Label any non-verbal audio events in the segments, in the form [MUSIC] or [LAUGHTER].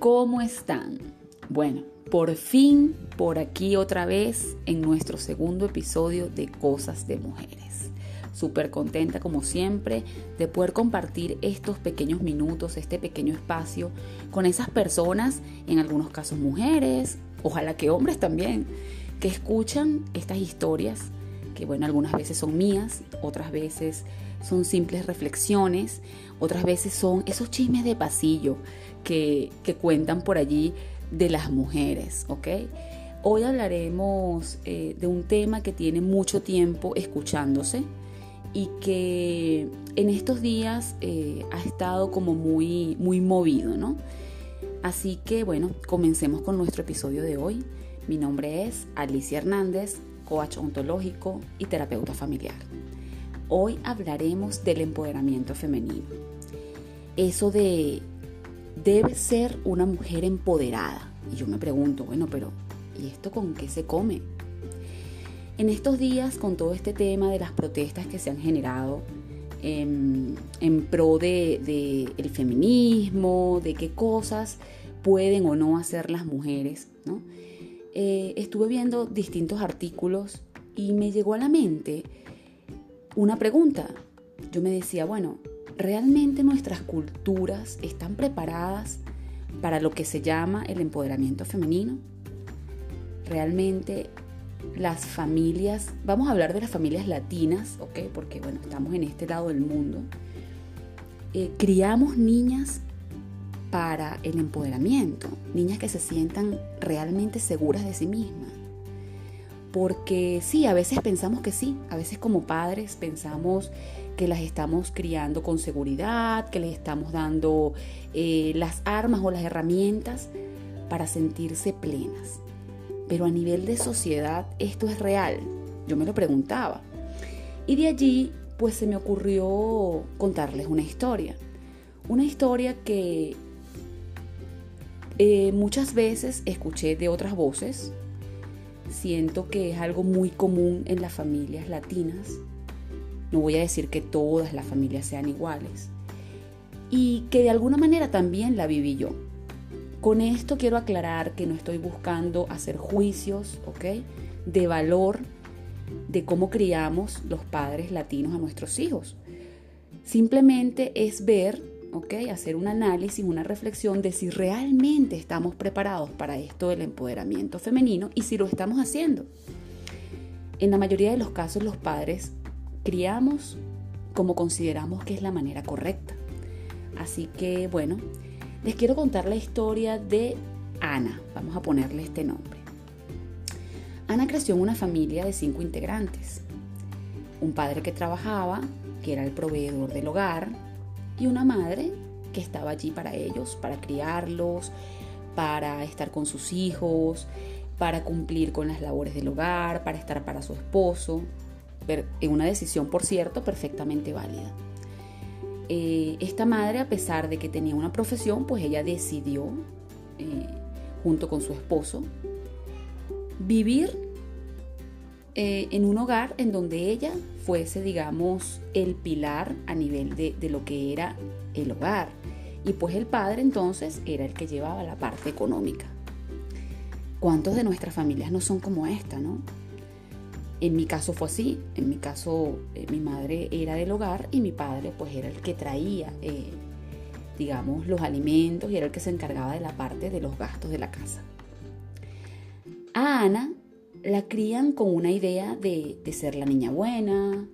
¿cómo están? Bueno, por fin, por aquí otra vez en nuestro segundo episodio de Cosas de Mujeres. Súper contenta como siempre de poder compartir estos pequeños minutos, este pequeño espacio con esas personas, en algunos casos mujeres, ojalá que hombres también, que escuchan estas historias, que bueno, algunas veces son mías, otras veces son simples reflexiones, otras veces son esos chismes de pasillo que, cuentan por allí de las mujeres, ¿ok? Hoy hablaremos eh, de un tema que tiene mucho tiempo escuchándose y que en estos días eh, ha estado como muy, muy movido, ¿no? Así que bueno, comencemos con nuestro episodio de hoy. Mi nombre es Alicia Hernández, coach ontológico y terapeuta familiar. Hoy hablaremos del empoderamiento femenino. Eso de debe ser una mujer empoderada. Y yo me pregunto, bueno, pero ¿y esto con qué se come? En estos días, con todo este tema de las protestas que se han generado en, pro del de, feminismo, de qué cosas pueden o no hacer las mujeres, ¿no? Eh, estuve viendo distintos artículos y me llegó a la mente una pregunta. Yo me decía, bueno, ¿realmente nuestras culturas están preparadas para lo que se llama el empoderamiento femenino? ¿Realmente las familias, vamos a hablar de las familias latinas, ¿ok? Porque bueno, estamos en este lado del mundo. Eh, criamos niñas para el empoderamiento, niñas que se sientan realmente seguras de sí mismas. Porque sí, a veces pensamos que sí, a veces como padres pensamos que las estamos criando con seguridad, que les estamos dando eh, las armas o las herramientas para sentirse plenas. Pero a nivel de sociedad esto es real. Yo me lo preguntaba. Y de allí pues se me ocurrió contarles una historia. Una historia que eh, muchas veces escuché de otras voces. Siento que es algo muy común en las familias latinas no voy a decir que todas las familias sean iguales. Y que de alguna manera también la viví yo. Con esto quiero aclarar que no estoy buscando hacer juicios, ¿ok? De valor de cómo criamos los padres latinos a nuestros hijos. Simplemente es ver, Hacer un análisis, una reflexión de si realmente estamos preparados para esto del empoderamiento femenino y si lo estamos haciendo. En la mayoría de los casos los padres criamos como consideramos que es la manera correcta. Así que bueno, les quiero contar la historia de Ana. Vamos a ponerle este nombre. Ana creció en una familia de cinco integrantes. Un padre que trabajaba, que era el proveedor del hogar, y una madre que estaba allí para ellos, para criarlos, para estar con sus hijos, para cumplir con las labores del hogar, para estar para su esposo, en una decisión, por cierto, perfectamente válida. Eh, esta madre, a pesar de que tenía una profesión, pues ella decidió, eh, junto con su esposo, vivir eh, en un hogar en donde ella fuese, digamos, el pilar a nivel de, de lo que era el hogar. Y pues el padre entonces era el que llevaba la parte económica. ¿Cuántos de nuestras familias no son como esta, no? En mi caso fue así, en mi caso eh, mi madre era del hogar y mi padre pues era el que traía, eh, digamos, los alimentos y era el que se encargaba de la parte de los gastos de la casa. A Ana la crían con una idea de, ser la niña buena,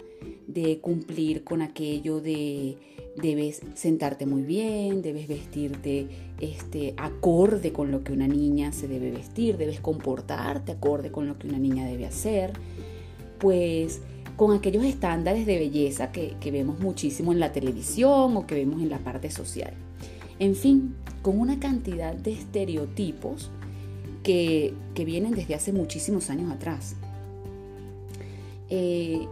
de cumplir con aquello de debes sentarte muy bien, debes vestirte este, acorde con lo que una niña se debe vestir, debes comportarte acorde con lo que una niña debe hacer pues con aquellos estándares de belleza que, vemos muchísimo en la televisión o que vemos en la parte social. En fin, con una cantidad de estereotipos que, vienen desde hace muchísimos años atrás. Eh,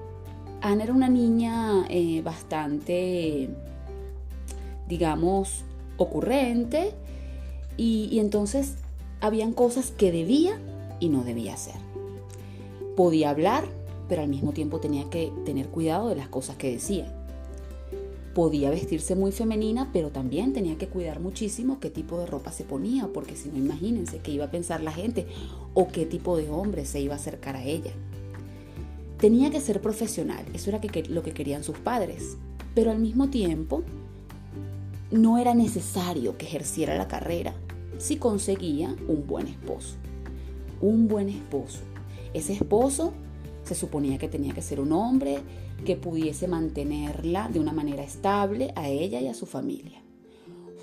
Ana era una niña eh, bastante, digamos, ocurrente y, y entonces habían cosas que debía y no debía hacer. Podía hablar, pero al mismo tiempo tenía que tener cuidado de las cosas que decía. Podía vestirse muy femenina, pero también tenía que cuidar muchísimo qué tipo de ropa se ponía, porque si no, imagínense qué iba a pensar la gente o qué tipo de hombre se iba a acercar a ella. Tenía que ser profesional, eso era lo que querían sus padres, pero al mismo tiempo no era necesario que ejerciera la carrera si conseguía un buen esposo. Un buen esposo. Ese esposo se suponía que tenía que ser un hombre que pudiese mantenerla de una manera estable a ella y a su familia.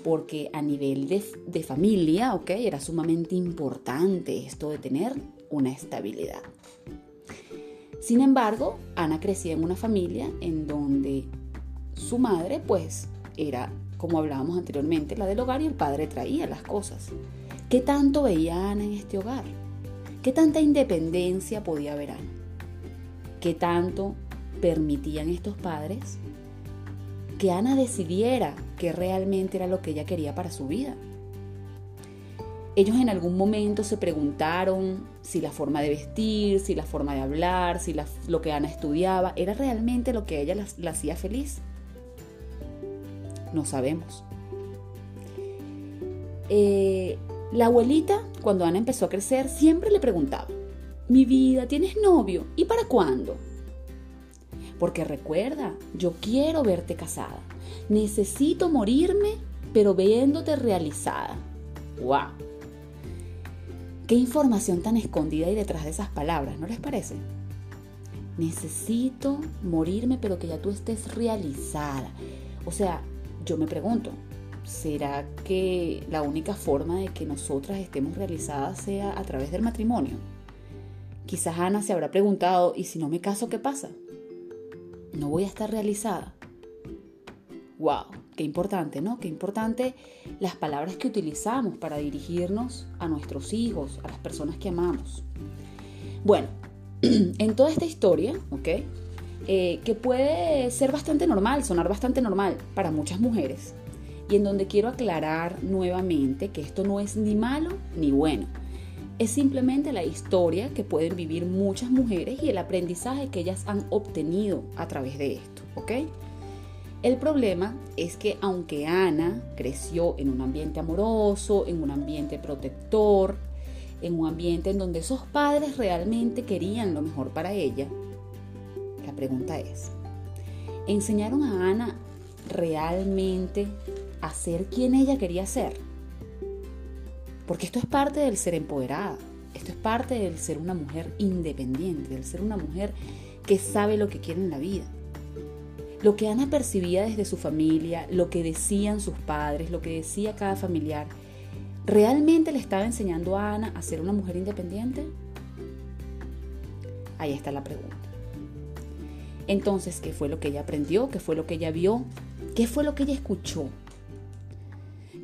Porque a nivel de, familia, ¿ok? Era sumamente importante esto de tener una estabilidad. Sin embargo, Ana crecía en una familia en donde su madre, pues, era, como hablábamos anteriormente, la del hogar y el padre traía las cosas. ¿Qué tanto veía Ana en este hogar? ¿Qué tanta independencia podía haber Ana? ¿Qué tanto permitían estos padres que Ana decidiera qué realmente era lo que ella quería para su vida. Ellos en algún momento se preguntaron si la forma de vestir, si la forma de hablar, si lo que Ana estudiaba era realmente lo que a ella la, hacía feliz. No sabemos. Eh, la abuelita, cuando Ana empezó a crecer, siempre le preguntaba, mi vida, ¿tienes novio? ¿Y para cuándo? Porque recuerda, yo quiero verte casada. Necesito morirme, pero viéndote realizada. ¡Wow! Qué información tan escondida hay detrás de esas palabras, ¿no les parece? Necesito morirme, pero que ya tú estés realizada. O sea, yo me pregunto, ¿será que la única forma de que nosotras estemos realizadas sea a través del matrimonio? Quizás Ana se habrá preguntado, ¿y si no me caso, qué pasa? no voy a estar realizada. ¡Wow! Qué importante, ¿no? Qué importante las palabras que utilizamos para dirigirnos a nuestros hijos, a las personas que amamos. Bueno, [CLEARS THROAT] en toda esta historia, ¿ok? Eh, que puede ser bastante normal, sonar bastante normal para muchas mujeres, y en donde quiero aclarar nuevamente que esto no es ni malo ni bueno es simplemente la historia que pueden vivir muchas mujeres y el aprendizaje que ellas han obtenido a través de esto, ¿ok? El problema es que aunque Ana creció en un ambiente amoroso, en un ambiente protector, en un ambiente en donde esos padres realmente querían lo mejor para ella, la pregunta es, ¿enseñaron a Ana realmente a ser quien ella quería ser? Porque esto es parte del ser empoderada, esto es parte del ser una mujer independiente, del ser una mujer que sabe lo que quiere en la vida. Lo que Ana percibía desde su familia, lo que decían sus padres, lo que decía cada familiar, ¿realmente le estaba enseñando a Ana a ser una mujer independiente? Ahí está la pregunta. Entonces, ¿qué fue lo que ella aprendió? ¿Qué fue lo que ella vio? ¿Qué fue lo que ella escuchó?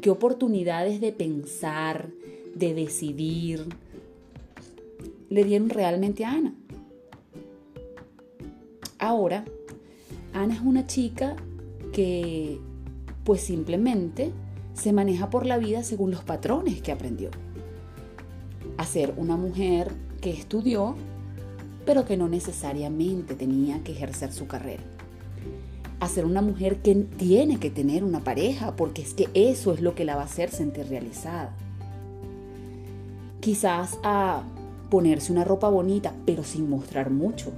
Qué oportunidades de pensar, de decidir, le dieron realmente a Ana. Ahora, Ana es una chica que pues simplemente se maneja por la vida según los patrones que aprendió. A ser una mujer que estudió, pero que no necesariamente tenía que ejercer su carrera a ser una mujer que tiene que tener una pareja, porque es que eso es lo que la va a hacer sentir realizada. Quizás a ponerse una ropa bonita, pero sin mostrar mucho.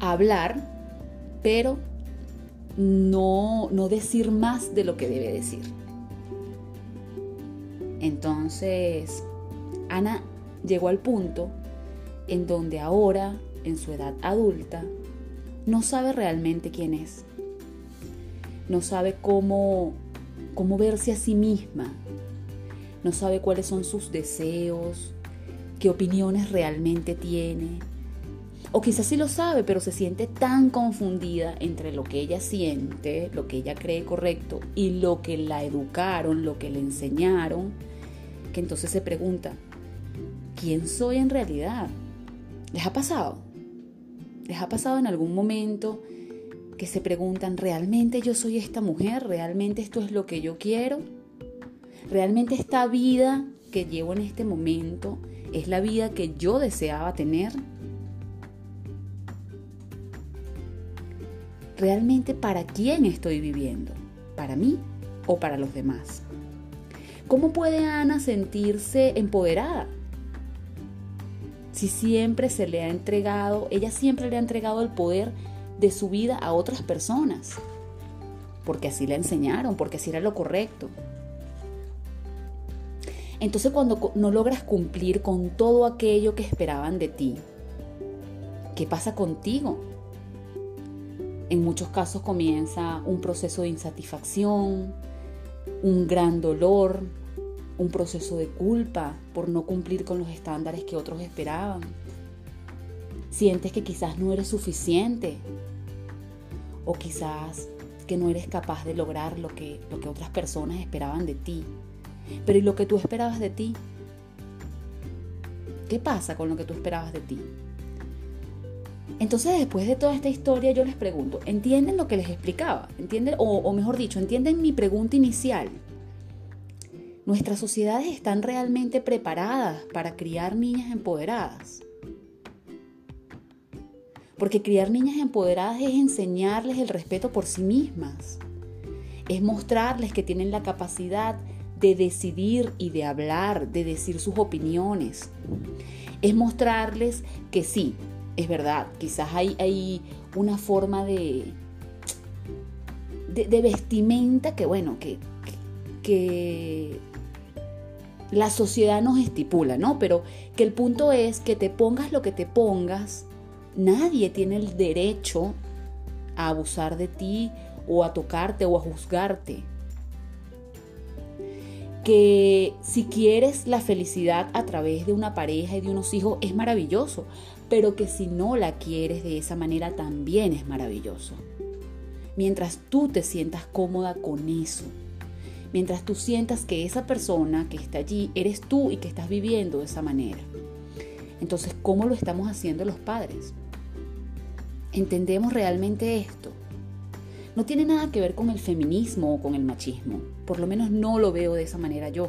A hablar, pero no, no decir más de lo que debe decir. Entonces, Ana llegó al punto en donde ahora, en su edad adulta, no sabe realmente quién es. No sabe cómo, cómo verse a sí misma. No sabe cuáles son sus deseos, qué opiniones realmente tiene. O quizás sí lo sabe, pero se siente tan confundida entre lo que ella siente, lo que ella cree correcto y lo que la educaron, lo que le enseñaron, que entonces se pregunta, ¿quién soy en realidad? ¿Les ha pasado? ¿Les ha pasado en algún momento que se preguntan, ¿realmente yo soy esta mujer? ¿Realmente esto es lo que yo quiero? ¿Realmente esta vida que llevo en este momento es la vida que yo deseaba tener? realmente para quién estoy viviendo, para mí o para los demás. ¿Cómo puede Ana sentirse empoderada? Si siempre se le ha entregado, ella siempre le ha entregado el poder de su vida a otras personas, porque así le enseñaron, porque así era lo correcto. Entonces cuando no logras cumplir con todo aquello que esperaban de ti, ¿qué pasa contigo? En muchos casos comienza un proceso de insatisfacción, un gran dolor, un proceso de culpa por no cumplir con los estándares que otros esperaban. Sientes que quizás no eres suficiente o quizás que no eres capaz de lograr lo que, lo que otras personas esperaban de ti. Pero ¿y lo que tú esperabas de ti? ¿Qué pasa con lo que tú esperabas de ti? Entonces, después de toda esta historia, yo les pregunto, ¿entienden lo que les explicaba? ¿Entienden? O, o mejor dicho, ¿entienden mi pregunta inicial? ¿Nuestras sociedades están realmente preparadas para criar niñas empoderadas? Porque criar niñas empoderadas es enseñarles el respeto por sí mismas. Es mostrarles que tienen la capacidad de decidir y de hablar, de decir sus opiniones. Es mostrarles que sí, es verdad, quizás hay, hay una forma de, de, vestimenta que, bueno, que, que la sociedad nos estipula, ¿no? Pero que el punto es que te pongas lo que te pongas, nadie tiene el derecho a abusar de ti o a tocarte o a juzgarte. Que si quieres la felicidad a través de una pareja y de unos hijos es maravilloso, pero que si no la quieres de esa manera también es maravilloso. Mientras tú te sientas cómoda con eso, mientras tú sientas que esa persona que está allí eres tú y que estás viviendo de esa manera. Entonces, ¿cómo lo estamos haciendo los padres? ¿Entendemos realmente esto? No tiene nada que ver con el feminismo o con el machismo, por lo menos no lo veo de esa manera yo.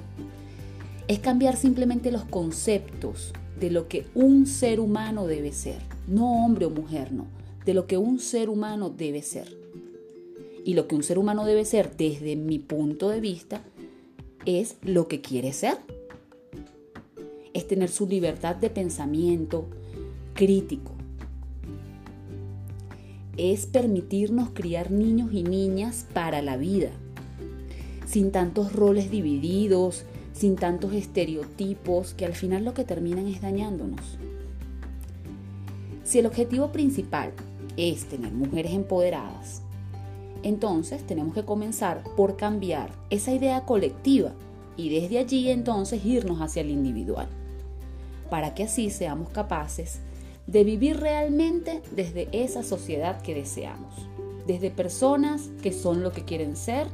Es cambiar simplemente los conceptos de lo que un ser humano debe ser, no hombre o mujer, no, de lo que un ser humano debe ser. Y lo que un ser humano debe ser, desde mi punto de vista, es lo que quiere ser. Es tener su libertad de pensamiento crítico. Es permitirnos criar niños y niñas para la vida, sin tantos roles divididos, sin tantos estereotipos que al final lo que terminan es dañándonos. Si el objetivo principal es tener mujeres empoderadas, entonces tenemos que comenzar por cambiar esa idea colectiva y desde allí entonces irnos hacia el individual, para que así seamos capaces de vivir realmente desde esa sociedad que deseamos, desde personas que son lo que quieren ser,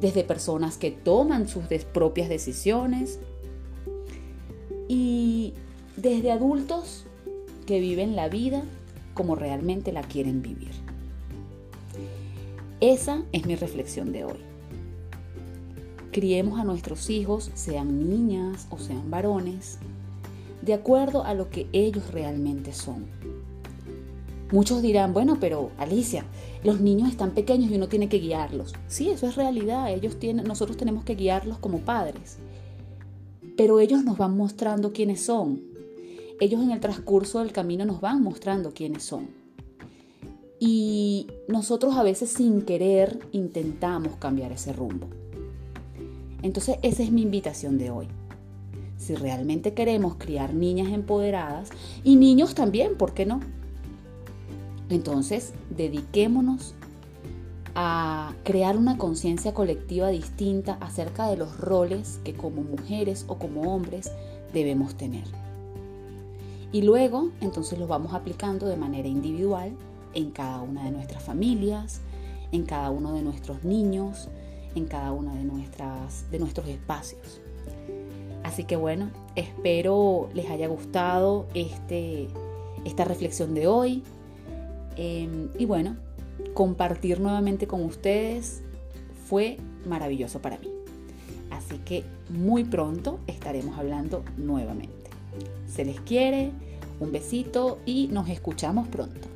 desde personas que toman sus propias decisiones y desde adultos que viven la vida como realmente la quieren vivir. Esa es mi reflexión de hoy. Criemos a nuestros hijos, sean niñas o sean varones, de acuerdo a lo que ellos realmente son. Muchos dirán, bueno, pero Alicia, los niños están pequeños y uno tiene que guiarlos. Sí, eso es realidad, ellos nosotros tenemos que guiarlos como padres. Pero ellos nos van mostrando quiénes son. Ellos en el transcurso del camino nos van mostrando quiénes son. Y nosotros a veces sin querer intentamos cambiar ese rumbo. Entonces esa es mi invitación de hoy. Si realmente queremos criar niñas empoderadas y niños también, ¿por qué no? Entonces dediquémonos a crear una conciencia colectiva distinta acerca de los roles que como mujeres o como hombres debemos tener. Y luego entonces los vamos aplicando de manera individual en cada una de nuestras familias, en cada uno de nuestros niños, en cada uno de, nuestras, de nuestros espacios. Así que bueno, espero les haya gustado este, esta reflexión de hoy. Em, y bueno, compartir nuevamente con ustedes fue maravilloso para mí. Así que muy pronto estaremos hablando nuevamente. Se les quiere, un besito y nos escuchamos pronto.